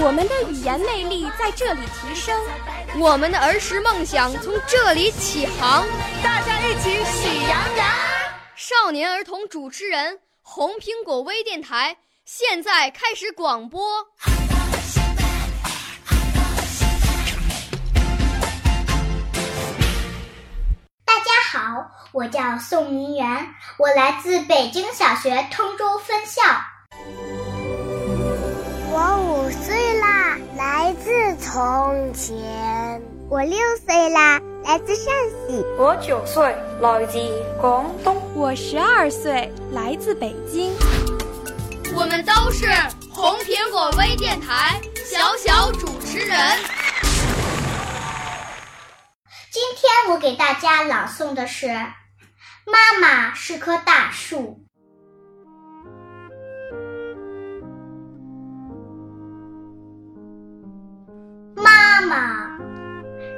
我们的语言魅力在这里提升，我们的儿时梦想从这里起航。大家一起喜羊羊。少年儿童主持人，红苹果微电台。现在开始广播。大家好，我叫宋明媛，我来自北京小学通州分校。我五岁啦，来自从前。我六岁啦，来自陕西。我九岁，来自广东。我十二岁，来自北京。我们都是红苹果微电台小小主持人。今天我给大家朗诵的是《妈妈是棵大树》。妈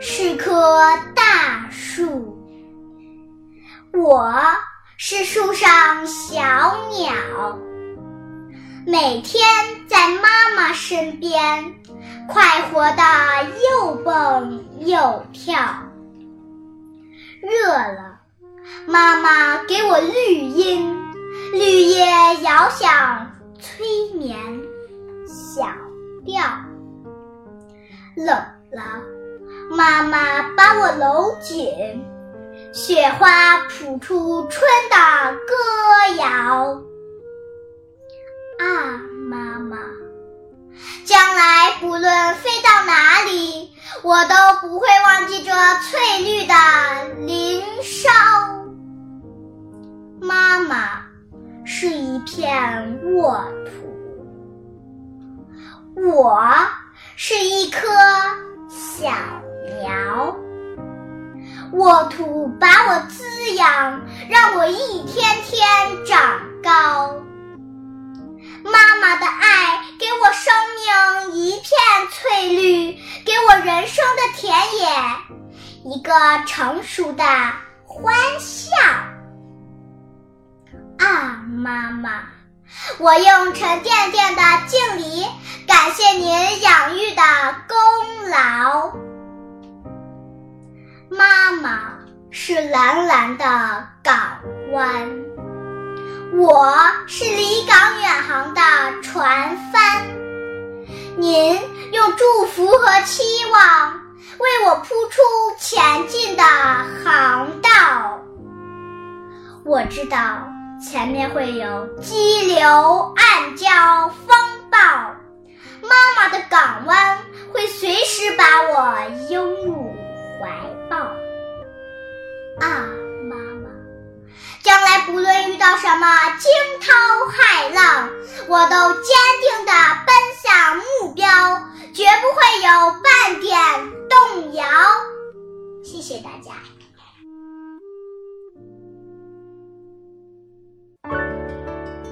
是棵大树，我是树上小鸟。每天在妈妈身边，快活的又蹦又跳。热了，妈妈给我绿荫，绿叶摇响催眠小调。冷了，妈妈把我搂紧，雪花谱出春的歌谣。啊，妈妈，将来不论飞到哪里，我都不会忘记这翠绿的林梢。妈妈是一片沃土，我是一棵小苗。沃土把我滋养，让我一天天长高。妈妈的爱给我生命一片翠绿，给我人生的田野一个成熟的欢笑。啊，妈妈，我用沉甸甸的敬礼感谢您养育的功劳。妈妈是蓝蓝的港湾。我是离港远航的船帆，您用祝福和期望为我铺出前进的航道。我知道前面会有激流、暗礁、风暴，妈妈的港湾会随时把我拥入怀抱。啊！妈妈将来不论遇到什么惊涛骇浪，我都坚定地奔向目标，绝不会有半点动摇。谢谢大家。